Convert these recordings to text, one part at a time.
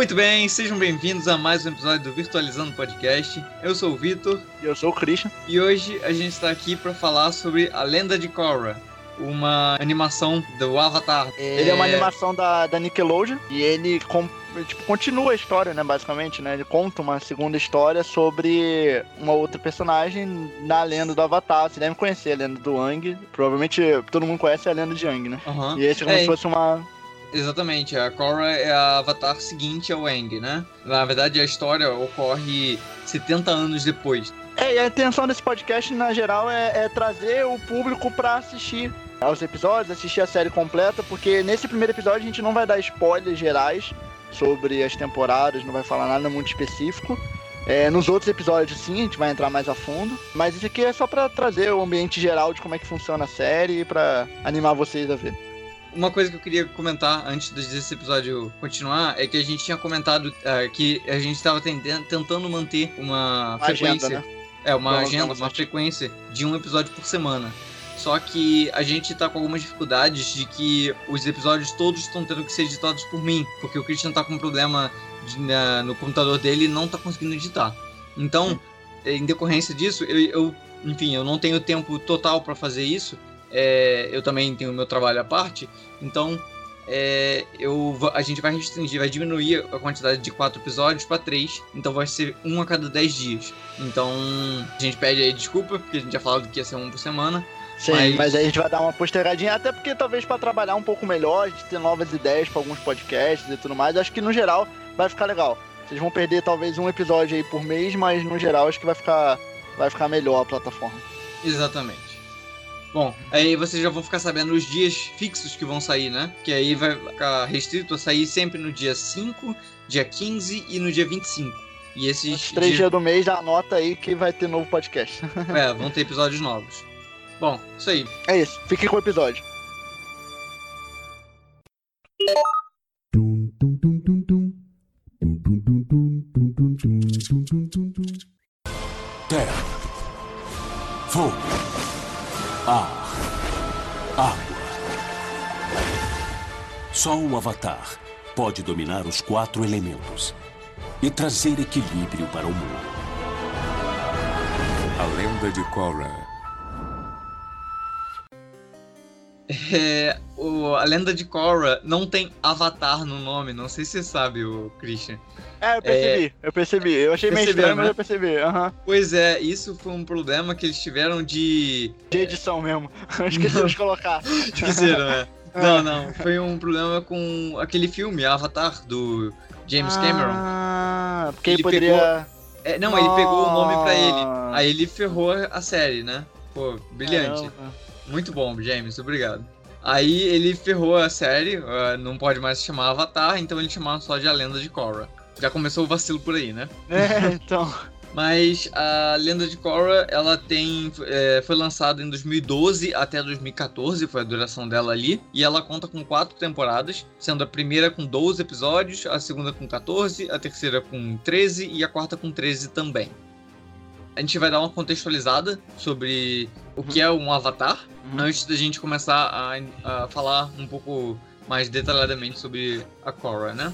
Muito bem, sejam bem-vindos a mais um episódio do Virtualizando Podcast. Eu sou o Vitor. E eu sou o Christian. E hoje a gente está aqui para falar sobre A Lenda de Korra, uma animação do Avatar. É... Ele é uma animação da, da Nickelodeon e ele com, tipo, continua a história, né, basicamente, né? Ele conta uma segunda história sobre uma outra personagem na lenda do Avatar. Você deve conhecer a lenda do Ang. Provavelmente todo mundo conhece a lenda de Ang, né? Uhum. E esse é como é, se fosse uma Exatamente, a Korra é a avatar seguinte ao Aang, né? Na verdade, a história ocorre 70 anos depois. É, e a intenção desse podcast, na geral, é, é trazer o público para assistir aos episódios, assistir a série completa, porque nesse primeiro episódio a gente não vai dar spoilers gerais sobre as temporadas, não vai falar nada muito específico. É, nos outros episódios, sim, a gente vai entrar mais a fundo. Mas isso aqui é só para trazer o ambiente geral de como é que funciona a série e para animar vocês a ver. Uma coisa que eu queria comentar antes desse episódio continuar é que a gente tinha comentado uh, que a gente estava tentando manter uma, uma frequência. Agenda, né? É, uma Vamos agenda, uma frequência de um episódio por semana. Só que a gente tá com algumas dificuldades de que os episódios todos estão tendo que ser editados por mim, porque o Christian tá com um problema de, na, no computador dele e não tá conseguindo editar. Então, em decorrência disso, eu, eu enfim, eu não tenho tempo total para fazer isso, é, eu também tenho meu trabalho à parte, então é, eu, a gente vai restringir, vai diminuir a quantidade de quatro episódios para três, então vai ser um a cada dez dias. Então a gente pede aí desculpa, porque a gente já falou que ia ser um por semana. Sim, mas... mas aí a gente vai dar uma postergadinha, até porque talvez para trabalhar um pouco melhor, a gente ter novas ideias para alguns podcasts e tudo mais, acho que no geral vai ficar legal. Vocês vão perder talvez um episódio aí por mês, mas no geral acho que vai ficar, vai ficar melhor a plataforma. Exatamente. Bom, aí vocês já vão ficar sabendo os dias fixos que vão sair, né? Que aí vai ficar restrito a sair sempre no dia 5, dia 15 e no dia 25. E esses Os três dias... dias do mês, anota aí que vai ter novo podcast. é, vão ter episódios novos. Bom, isso aí. É isso, fique com o episódio. Só o Avatar pode dominar os quatro elementos e trazer equilíbrio para o mundo. A lenda de Korra. É, o, a lenda de Korra não tem Avatar no nome, não sei se você sabe, o Christian. É, eu percebi, é... eu percebi. Eu achei meio estranho, né? mas eu percebi. Uhum. Pois é, isso foi um problema que eles tiveram de. De edição mesmo. Esqueceram de colocar. Esqueceram, né? Não, não. Foi um problema com aquele filme, Avatar, do James Cameron. Ah, porque ele, poderia. Pegou... É, não, ele pegou o nome pra ele. Aí ele ferrou a série, né? Pô, brilhante. Caramba. Muito bom, James, obrigado. Aí ele ferrou a série, uh, não pode mais se chamar Avatar, então ele chamava só de A Lenda de Korra. Já começou o vacilo por aí, né? É, então. Mas a Lenda de Korra, ela tem. É, foi lançada em 2012 até 2014, foi a duração dela ali. E ela conta com quatro temporadas, sendo a primeira com 12 episódios, a segunda com 14, a terceira com 13 e a quarta com 13 também. A gente vai dar uma contextualizada sobre o que é um avatar, uhum. antes da gente começar a, a falar um pouco mais detalhadamente sobre a Korra, né?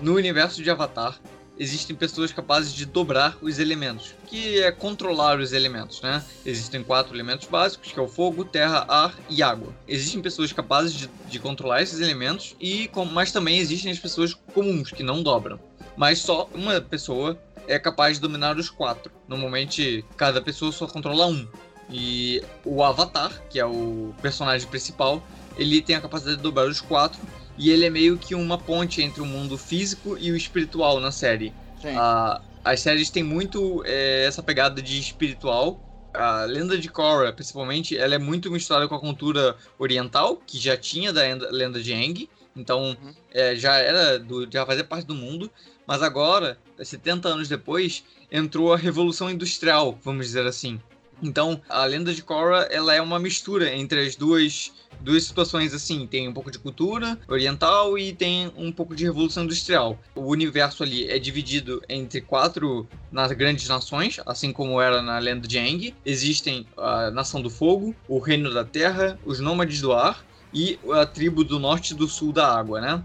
No universo de Avatar, existem pessoas capazes de dobrar os elementos, que é controlar os elementos, né? Existem quatro elementos básicos, que é o fogo, terra, ar e água. Existem pessoas capazes de, de controlar esses elementos, e mas também existem as pessoas comuns, que não dobram. Mas só uma pessoa é capaz de dominar os quatro. Normalmente, cada pessoa só controla um. E o Avatar, que é o personagem principal, ele tem a capacidade de dobrar os quatro e ele é meio que uma ponte entre o mundo físico e o espiritual na série. Ah, as séries têm muito é, essa pegada de espiritual. A lenda de Korra, principalmente, ela é muito misturada com a cultura oriental, que já tinha da lenda de Aang. Então, uhum. é, já era do, já fazia parte do mundo. Mas agora, 70 anos depois, entrou a revolução industrial, vamos dizer assim. Então, a lenda de Korra, ela é uma mistura entre as duas duas situações assim, tem um pouco de cultura oriental e tem um pouco de revolução industrial. O universo ali é dividido entre quatro nas grandes nações, assim como era na lenda de Aang. Existem a Nação do Fogo, o Reino da Terra, os Nômades do Ar e a tribo do Norte e do Sul da Água, né?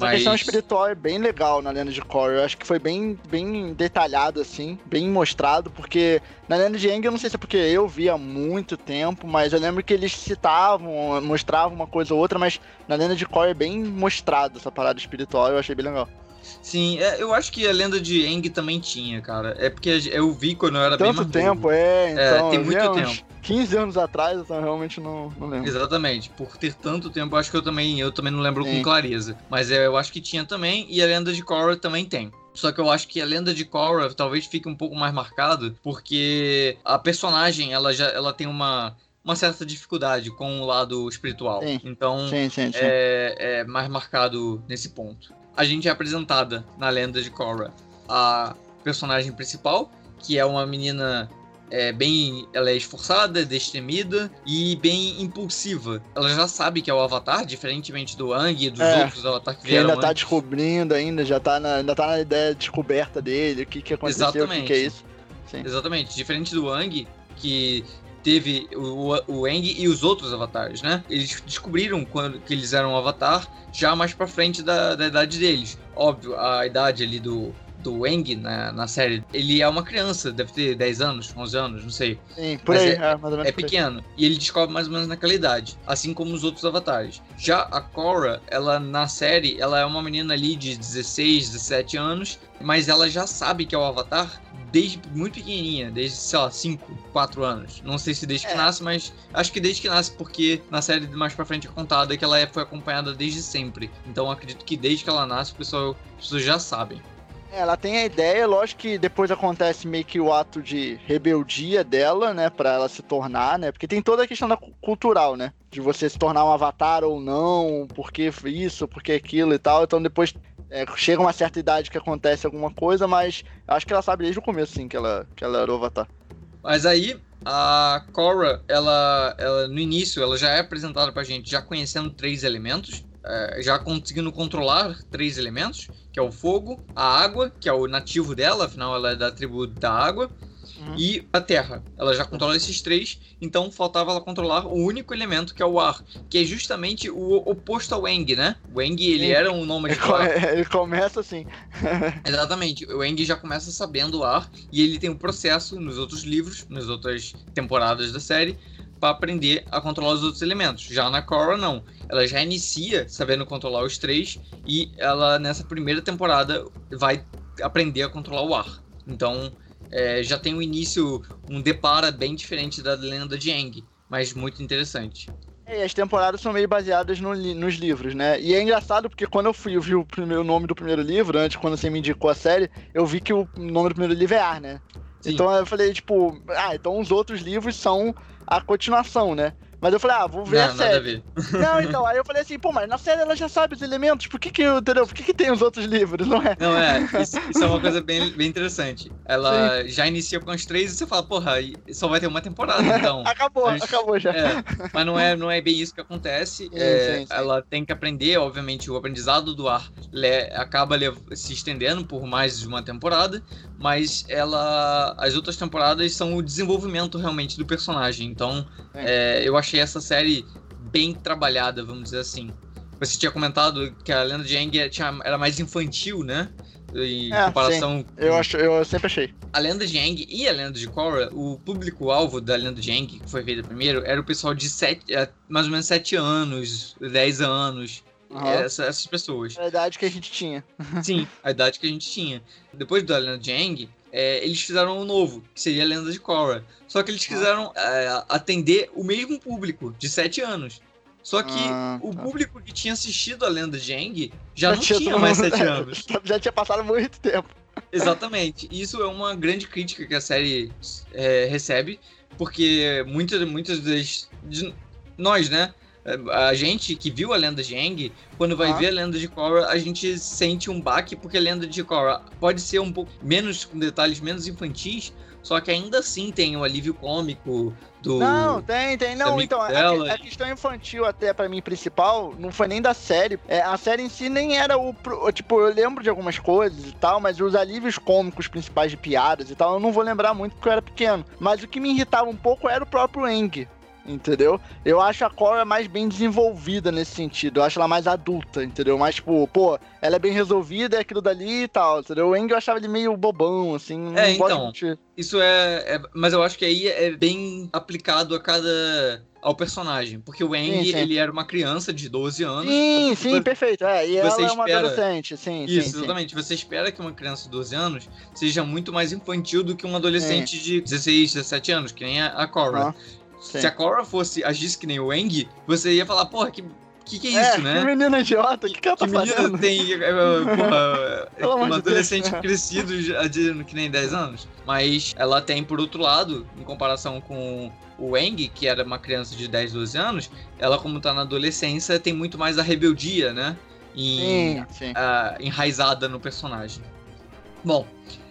Essa Mas... questão espiritual é bem legal na lenda de Korra. Eu acho que foi bem, bem detalhado, assim, bem mostrado, porque na lenda de Aang, eu não sei se é porque eu vi há muito tempo, mas eu lembro que eles citavam, mostravam uma coisa ou outra, mas na lenda de Korra é bem mostrado essa parada espiritual, eu achei bem legal. Sim, é, eu acho que a lenda de Eng também tinha, cara. É porque eu vi quando eu era Tanto bem mais tempo, novo. é, então. É, tem muito tempo. 15 anos atrás, então realmente não, não lembro. Exatamente. Por ter tanto tempo, acho que eu também, eu também não lembro Sim. com clareza. Mas é, eu acho que tinha também, e a lenda de Korra também tem. Só que eu acho que a lenda de Korra talvez fique um pouco mais marcado, porque a personagem, ela já ela tem uma uma certa dificuldade com o lado espiritual. Sim. Então, sim, sim, é, é, mais marcado nesse ponto a gente é apresentada na lenda de Korra a personagem principal, que é uma menina é, bem. Ela é esforçada, destemida e bem impulsiva. Ela já sabe que é o Avatar, diferentemente do Ang e dos é, outros Avatar que vieram. Que ainda tá antes. descobrindo, ainda, já tá na, ainda tá na ideia de descoberta dele, o que, que aconteceu, Exatamente. o que, que é isso. Sim. Exatamente. Diferente do Ang, que teve o, o e os outros avatares, né? Eles descobriram quando que eles eram um avatar já mais pra frente da, da idade deles. Óbvio, a idade ali do, do Eng na, na série, ele é uma criança, deve ter 10 anos, 11 anos, não sei. Sim, por Mas aí, é, é, mais ou menos é pequeno. E ele descobre mais ou menos naquela idade, assim como os outros avatares. Já a Korra, ela na série, ela é uma menina ali de 16, 17 anos, mas ela já sabe que é o avatar desde muito pequenininha, desde, sei lá, 5, 4 anos. Não sei se desde é. que nasce, mas acho que desde que nasce, porque na série mais pra frente é contada que ela é, foi acompanhada desde sempre. Então acredito que desde que ela nasce, o pessoal, as pessoas já sabem. É, ela tem a ideia, lógico que depois acontece meio que o ato de rebeldia dela, né, para ela se tornar, né, porque tem toda a questão da cultural, né, de você se tornar um avatar ou não, porque isso, porque aquilo e tal, então depois é, chega uma certa idade que acontece alguma coisa, mas acho que ela sabe desde o começo, sim, que ela, que ela era o Avatar. Mas aí, a Korra, ela, ela, no início, ela já é apresentada pra gente já conhecendo três elementos, é, já conseguindo controlar três elementos, que é o fogo, a água, que é o nativo dela, afinal ela é da tribo da água, uhum. e a terra. Ela já controla esses três, então faltava ela controlar o único elemento que é o ar, que é justamente o oposto ao Eng, né? O Eng, ele Sim. era um nômade ele, ele começa assim. Exatamente. O Eng já começa sabendo o ar e ele tem um processo nos outros livros, nas outras temporadas da série, para aprender a controlar os outros elementos. Já na Korra, não. Ela já inicia sabendo controlar os três e ela, nessa primeira temporada, vai aprender a controlar o ar. Então, é, já tem um início, um depara bem diferente da lenda de Aang, mas muito interessante. É, as temporadas são meio baseadas no nos livros, né? E é engraçado porque quando eu fui eu vi o, primeiro, o nome do primeiro livro, antes, quando você me indicou a série, eu vi que o nome do primeiro livro é Ar, né? Sim. Então eu falei, tipo, ah, então os outros livros são a continuação, né? Mas eu falei, ah, vou ver não, a série. A não, então, aí eu falei assim, pô, mas na série ela já sabe os elementos, por que que, entendeu? Por que que tem os outros livros, não é? Não, é, isso, isso é uma coisa bem, bem interessante. Ela Sim. já inicia com as três e você fala, porra, só vai ter uma temporada, então. acabou, acabou já. É, mas não é, não é bem isso que acontece. Sim, é, sim, ela tem que aprender, obviamente, o aprendizado do ar acaba se estendendo por mais de uma temporada, mas ela. As outras temporadas são o desenvolvimento realmente do personagem. Então, é, eu achei essa série bem trabalhada, vamos dizer assim. Você tinha comentado que a Lenda de Aang era mais infantil, né? Em é, comparação. Sim. Eu, acho, eu sempre achei. A Lenda de Aang e a Lenda de Korra, o público-alvo da Lenda de Aang, que foi feita primeiro, era o pessoal de sete, é, mais ou menos 7 anos, 10 anos. Uhum. Essa, essas pessoas. A idade que a gente tinha. Sim, a idade que a gente tinha. Depois da Lenda de Aang, é, eles fizeram um novo, que seria a Lenda de Korra. Só que eles quiseram é, atender o mesmo público, de 7 anos. Só que ah, o tá. público que tinha assistido a Lenda de Aang já, já não tinha, mais 7 anos. Já tinha passado muito tempo. Exatamente. Isso é uma grande crítica que a série é, recebe, porque muitas, muitas das. De nós, né? A gente que viu a lenda de Aang, quando vai ah. ver a lenda de Korra, a gente sente um baque, porque a lenda de Korra pode ser um pouco menos, com detalhes menos infantis, só que ainda assim tem o alívio cômico do. Não, tem, tem. Não, então, a, a, questão infantil, até para mim, principal, não foi nem da série. É, a série em si nem era o. Tipo, eu lembro de algumas coisas e tal, mas os alívios cômicos principais de piadas e tal, eu não vou lembrar muito porque eu era pequeno. Mas o que me irritava um pouco era o próprio Eng entendeu? Eu acho a Cora mais bem desenvolvida nesse sentido. Eu acho ela mais adulta, entendeu? Mais tipo, pô, ela é bem resolvida, é aquilo dali e tal, entendeu? O Eng eu achava ele meio bobão, assim. É, então. Isso é, é, Mas eu acho que aí é bem aplicado a cada ao personagem. Porque o Eng, sim, sim. ele era uma criança de 12 anos. Sim, sim, você, perfeito. É, e ela é uma adolescente, sim. Isso, sim, exatamente. Você espera que uma criança de 12 anos seja muito mais infantil do que um adolescente de 16, 17 anos, que nem a, Cora. Ah, Se a Cora fosse agisse que nem o Eng, você ia falar, porra, que que, que é isso, é, né? Que menina idiota, que, ela tá que fazendo? tem, é, porra, um adolescente Deus. crescido de, que nem 10 anos. Mas ela tem, por outro lado, em comparação com o Eng, que era uma criança de 10, 12 anos, ela, como tá na adolescência, tem muito mais a rebeldia, né? Em, sim, sim. Uh, enraizada no personagem. Bom,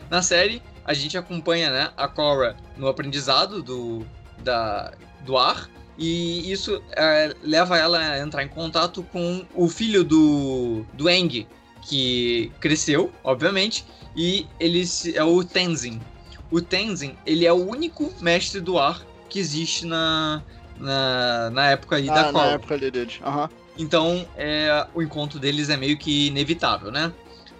na série, a gente acompanha né, a Cora no aprendizado do, da, do ar, e isso é, leva ela a entrar em contato com o filho do, do Eng, que cresceu, obviamente, e ele é o Tenzin. O Tenzin, ele é o único mestre do ar que existe na, na, na época aí ah, da Korra. Na época uhum. Então, é, o encontro deles é meio que inevitável, né?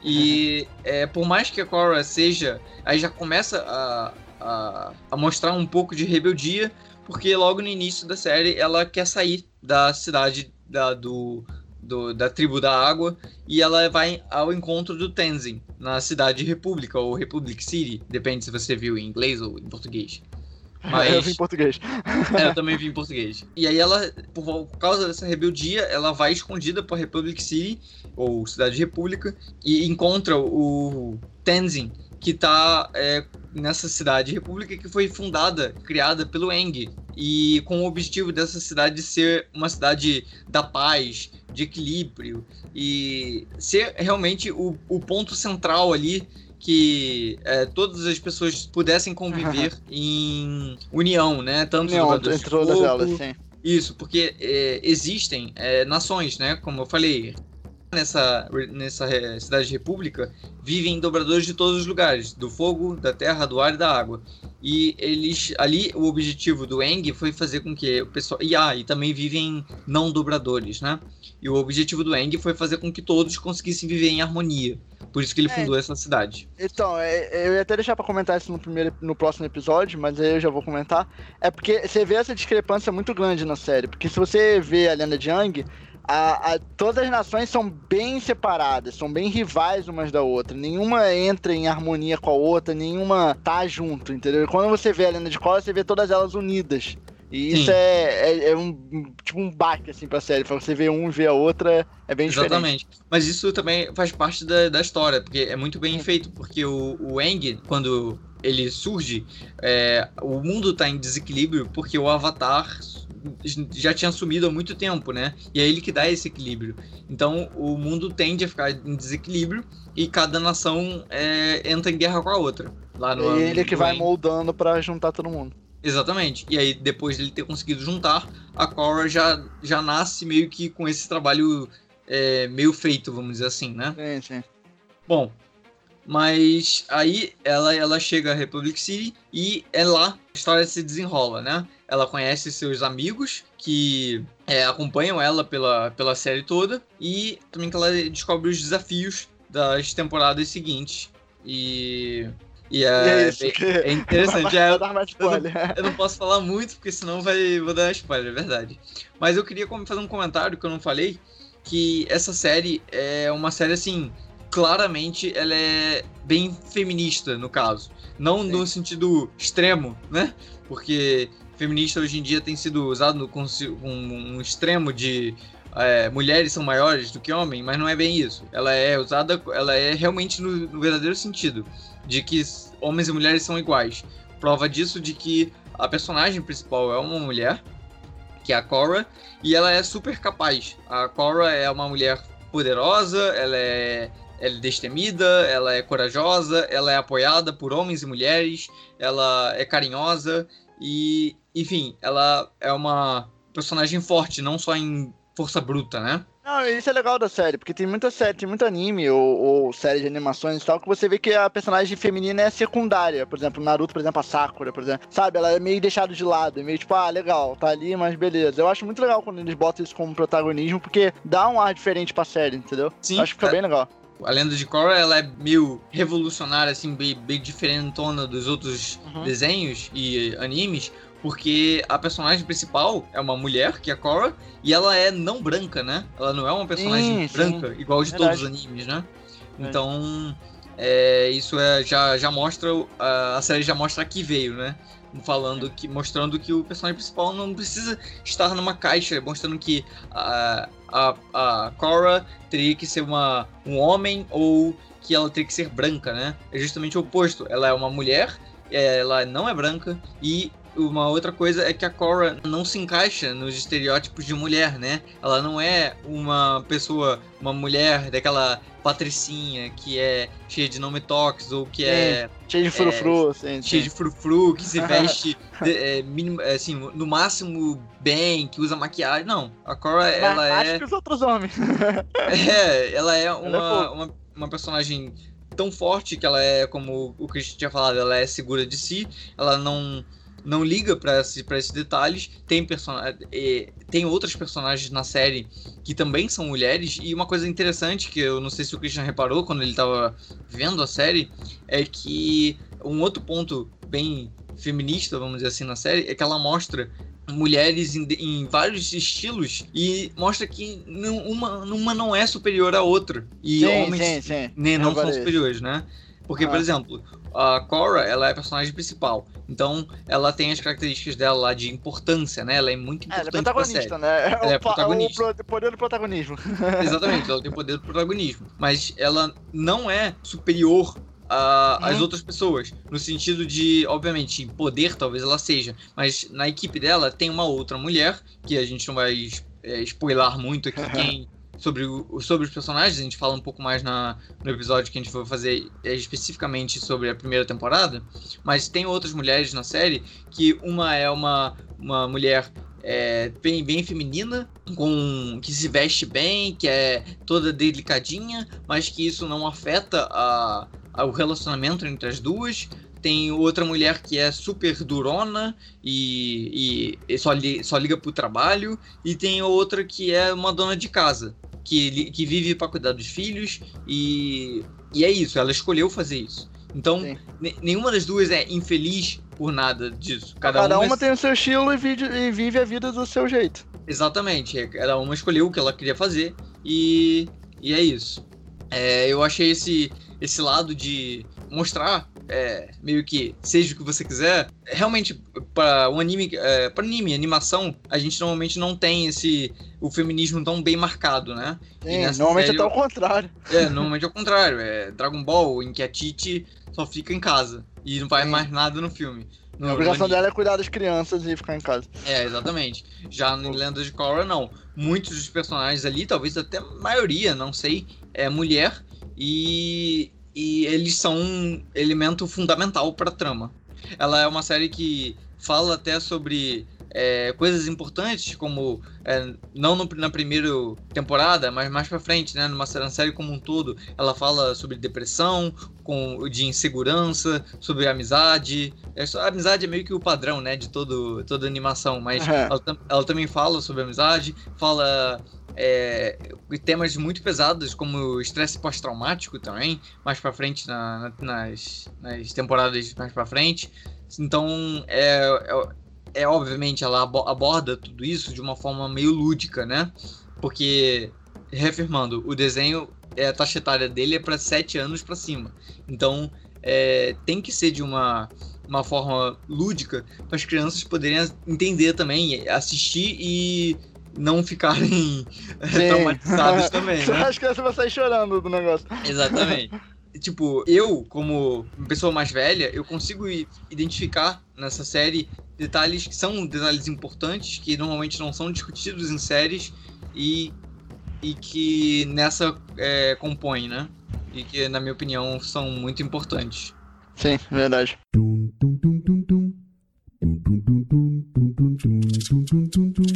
E uhum. é, por mais que a Korra seja. Aí já começa a, a, a, mostrar um pouco de rebeldia, porque logo no início da série ela quer sair da cidade da, do, do, da tribo da água e ela vai ao encontro do Tenzin na cidade República ou Republic City, depende se você viu em inglês ou em português. Mas... eu vi em português. é, eu também vi em português. E aí ela, por causa dessa rebeldia, ela vai escondida pra Republic City, ou Cidade República, e encontra o Tenzin, que tá é, nessa cidade república que foi fundada, criada pelo Eng, e com o objetivo dessa cidade ser uma cidade da paz, de equilíbrio, e ser realmente o, o ponto central ali que é, todas as pessoas pudessem conviver em união, né? Tanto união, entre todas elas, sim. Isso, porque é, existem é, nações, né? Como eu falei, nessa, nessa cidade república vivem dobradores de todos os lugares, do fogo, da terra, do ar e da água. E eles ali o objetivo do Eng foi fazer com que o pessoal e ah, e também vivem não dobradores, né? E o objetivo do Eng foi fazer com que todos conseguissem viver em harmonia. Por isso que ele é, fundou essa cidade. Então, é, eu ia até deixar para comentar isso no primeiro no próximo episódio, mas aí eu já vou comentar. É porque você vê essa discrepância muito grande na série, porque se você vê a lenda de Yang, a, a, todas as nações são bem separadas, são bem rivais umas da outra. Nenhuma entra em harmonia com a outra, nenhuma tá junto, entendeu? Quando você vê a lenda de cola, você vê todas elas unidas. E isso é, é, é, um tipo um baque assim pra série. Pra você ver um e ver a outra, é bem Exatamente. diferente. Mas isso também faz parte da, da história, porque é muito bem feito, porque o, o Eng, quando ele surge, é, o mundo tá em desequilíbrio porque o Avatar já tinha sumido há muito tempo, né? E é ele que dá esse equilíbrio. Então o mundo tende a ficar em desequilíbrio e cada nação é, entra em guerra com a outra. Lá no, é ele que vai moldando para juntar todo mundo. Exatamente. E aí, depois dele ter conseguido juntar, a Korra já, já nasce meio que com esse trabalho é, meio feito, vamos dizer assim, né? Sim, sim. Bom, mas aí ela, ela chega a Republic City e é lá a história se desenrola, né? ela conhece seus amigos que é, acompanham ela pela, pela série toda e também que ela descobre os desafios das temporadas seguintes. E. E é, e é, é interessante. é, eu, não, eu, não, posso falar muito, porque senão vai, vou dar spoiler, é verdade. Mas eu queria fazer um comentário que eu não falei, que essa série é uma série assim, claramente ela é bem feminista, no caso. Não Sim. no sentido extremo, né? Porque feminista hoje em dia tem sido usado com um extremo de é, mulheres são maiores do que homens, mas não é bem isso. Ela é usada, ela é realmente no, no, verdadeiro sentido de que homens e mulheres são iguais. Prova disso de que a personagem principal é uma mulher, que é a Cora, e ela é super capaz. A Cora é uma mulher poderosa, ela é, ela é destemida, ela é corajosa, ela é apoiada por homens e mulheres, ela é carinhosa e enfim, ela é uma personagem forte, não só em força bruta, né? Não, isso é legal da série, porque tem muita série, tem muito anime ou, ou série de animações e tal, que você vê que a personagem feminina é secundária. Por exemplo, Naruto, por exemplo, a Sakura, por exemplo. Sabe, ela é meio deixada de lado, é meio tipo, ah, legal, tá ali, mas beleza. Eu acho muito legal quando eles botam isso como protagonismo, porque dá um ar diferente pra série, entendeu? Sim. Eu acho que fica é. bem legal. A lenda de Korra, ela é meio revolucionária, assim, bem, bem diferentona dos outros Uhum. desenhos e animes, porque a personagem principal é uma mulher, que é a Korra, e ela é não branca, né? Ela não é uma personagem Sim, sim. branca, igual de Verdade. todos os animes, né? Então, é, isso é, já, já mostra, a, série já mostra que veio, né? Falando que, mostrando que o personagem principal não precisa estar numa caixa, mostrando que a, a, a Korra teria que ser uma, um homem ou que ela teria que ser branca, né? É justamente o oposto. Ela é uma mulher, ela não é branca e uma outra coisa é que a Korra não se encaixa nos estereótipos de mulher, né? Ela não é uma pessoa, uma mulher daquela patricinha que é cheia de nome toques ou que é Cheio de frufru, assim. cheia de frufru, que se veste de- é, minim- é, assim, no máximo bem, que usa maquiagem. Não, a Korra, ela Acho é, que os outros homens. é, ela é Ela é uma, fofa. uma, uma personagem tão forte que ela é, como o Christian tinha falado, ela é segura de si, ela não não liga pra esse, esses detalhes. Tem, person... eh, tem outras personagens na série que também são mulheres. E uma coisa interessante que eu não sei se o Christian reparou quando ele tava vendo a série é que um outro ponto bem feminista, vamos dizer assim, na série é que ela mostra mulheres em, em vários estilos e mostra que não- uma, uma não é superior à outra. E sim, homens sim, sim. nem não são é superiores, né? Porque, por Ah. exemplo, a Korra, ela é a personagem principal. Então, ela tem as características dela lá de importância, né? Ela é muito É, ela é importante protagonista, né? É, Ela o, é protagonista. o poder do protagonismo. Exatamente, ela tem o poder do protagonismo. Mas ela não é superior às Uhum. outras pessoas. No sentido de, obviamente, em poder talvez ela seja. Mas na equipe dela tem uma outra mulher, que a gente não vai é, spoiler muito aqui quem. Sobre, o, sobre os personagens, a gente fala um pouco mais na, no episódio que a gente for fazer é, especificamente sobre a primeira temporada. Mas tem outras mulheres na série que uma é uma, uma mulher é, bem, bem feminina, com que se veste bem, que é toda delicadinha, mas que isso não afeta a, a- o relacionamento entre as duas. Tem outra mulher que é super durona e, e- e só, li, só liga pro trabalho. E tem outra que é uma dona de casa, que, que vive para cuidar dos filhos. E, e é isso, ela escolheu fazer isso. Então, nenhuma das duas é infeliz por nada disso. Cada, Cada uma, uma tem o seu estilo e vive, e vive a vida do seu jeito. Exatamente, é, cada uma escolheu o que ela queria fazer e, e é isso. É, eu achei esse, esse lado de mostrar é, meio que seja o que você quiser. Realmente, para um anime, é, para anime, animação, a gente normalmente não tem esse o feminismo tão bem marcado, né? Sim, normalmente série até o contrário. É, normalmente é o contrário. É Dragon Ball, em que a Titi só fica em casa e não faz Sim. mais nada no filme. No- A no obrigação dela é cuidar das crianças e ficar em casa. É, exatamente. Já em Lendas de Korra, não. Muitos dos personagens ali, talvez até a maioria, não sei, é mulher e, e eles são um elemento fundamental para a trama. Ela é uma série que fala até sobre é, coisas importantes, como é, não no- na primeira temporada, mas mais pra frente, né, numa sé- na série como um todo, ela fala sobre depressão, com, de insegurança, sobre amizade. É só- a amizade é meio que o padrão, né, de todo, toda animação, mas Uhum. ela, ela também fala sobre amizade, fala é, temas muito pesados, como o estresse pós-traumático também, mais pra frente, na- na- nas, nas temporadas mais pra frente. Então, é, é, é obviamente, ela abo- aborda tudo isso de uma forma meio lúdica, né? Porque, reafirmando, o desenho, é, a taxa etária dele é para 7 anos pra cima. Então, é, tem que ser de uma, uma forma lúdica para as crianças poderem entender também, assistir e não ficarem é, Sim. traumatizadas também, né? Acho que você vai sair chorando do negócio. Exatamente. tipo, eu, como pessoa mais velha, eu consigo identificar nessa série detalhes que são detalhes importantes, que normalmente não são discutidos em séries e, e que nessa é, compõem, né? E que, na minha opinião, são muito importantes. Sim, verdade. Dum, dum, dum, dum, dum. Dum, dum, dum, dum, dum, dum, dum, dum, dum, dum,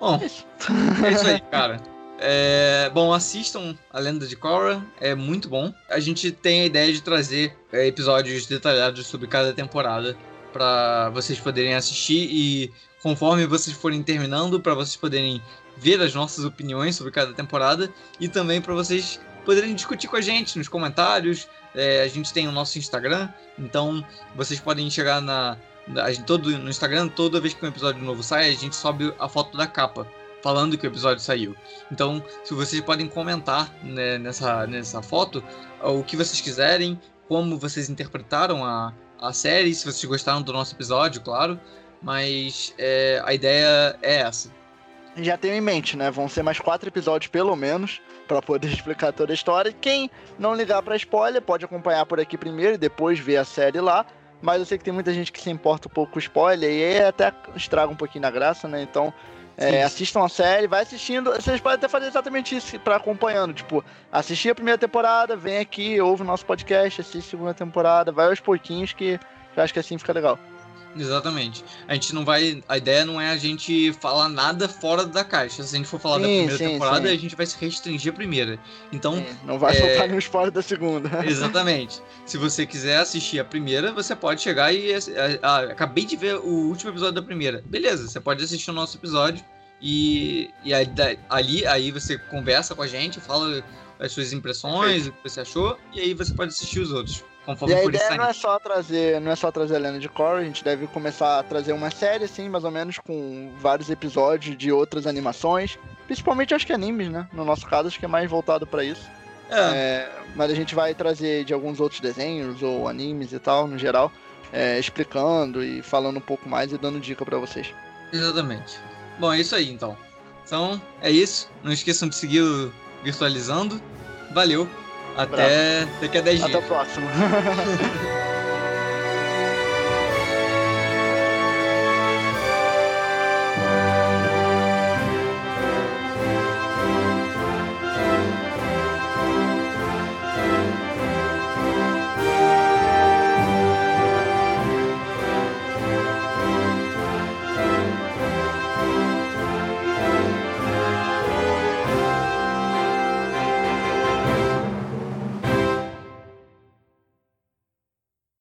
Bom, é isso é aí, cara. É, bom, assistam A Lenda de Korra, é muito bom. A gente tem a ideia de trazer é, episódios detalhados sobre cada temporada para vocês poderem assistir e conforme vocês forem terminando, para vocês poderem ver as nossas opiniões sobre cada temporada e também para vocês poderem discutir com a gente nos comentários. É, a gente tem o nosso Instagram, então vocês podem chegar na, na todo, no Instagram, toda vez que um episódio novo sai, a gente sobe a foto da capa falando que o episódio saiu. Então, se vocês podem comentar né, nessa, nessa foto o que vocês quiserem, como vocês interpretaram a, a série, se vocês gostaram do nosso episódio, claro. Mas é, a ideia é essa. Já tenho em mente, né? Vão ser mais quatro episódios pelo menos para poder explicar toda a história. Quem não ligar para spoiler pode acompanhar por aqui primeiro e depois ver a série lá. Mas eu sei que tem muita gente que se importa um pouco com spoiler e aí até estraga um pouquinho na graça, né? Então é, assistam a série, vai assistindo. Vocês podem até fazer exatamente isso para acompanhando. Tipo, assistir a primeira temporada, vem aqui, ouve o nosso podcast, assiste a segunda temporada, vai aos pouquinhos que eu acho que assim fica legal. Exatamente. A gente não vai. A ideia não é a gente falar nada fora da caixa. Se a gente for falar sim, da primeira sim, temporada, sim. a gente vai se restringir a primeira. Então. não vai é... soltar nenhum spoiler da segunda. Exatamente. Se você quiser assistir a primeira, você pode chegar e. Ah, acabei de ver o último episódio da primeira. Beleza, você pode assistir o nosso episódio. E, e aí, ali aí você conversa com a gente, fala as suas impressões, o que você achou, e aí você pode assistir os outros. Conforme e a ideia não é só trazer, não é só trazer a Lenda de Korra, a gente deve começar a trazer uma série assim, mais ou menos com vários episódios de outras animações, principalmente acho que animes, né? No nosso caso acho que é mais voltado para isso. É. É, mas a gente vai trazer de alguns outros desenhos ou animes e tal, no geral, é, explicando e falando um pouco mais e dando dica para vocês. Exatamente. Bom, é isso aí então. Então, é isso. Não esqueçam de seguir o Virtualizando. Valeu! Até daqui a 10 dias. Até a próxima.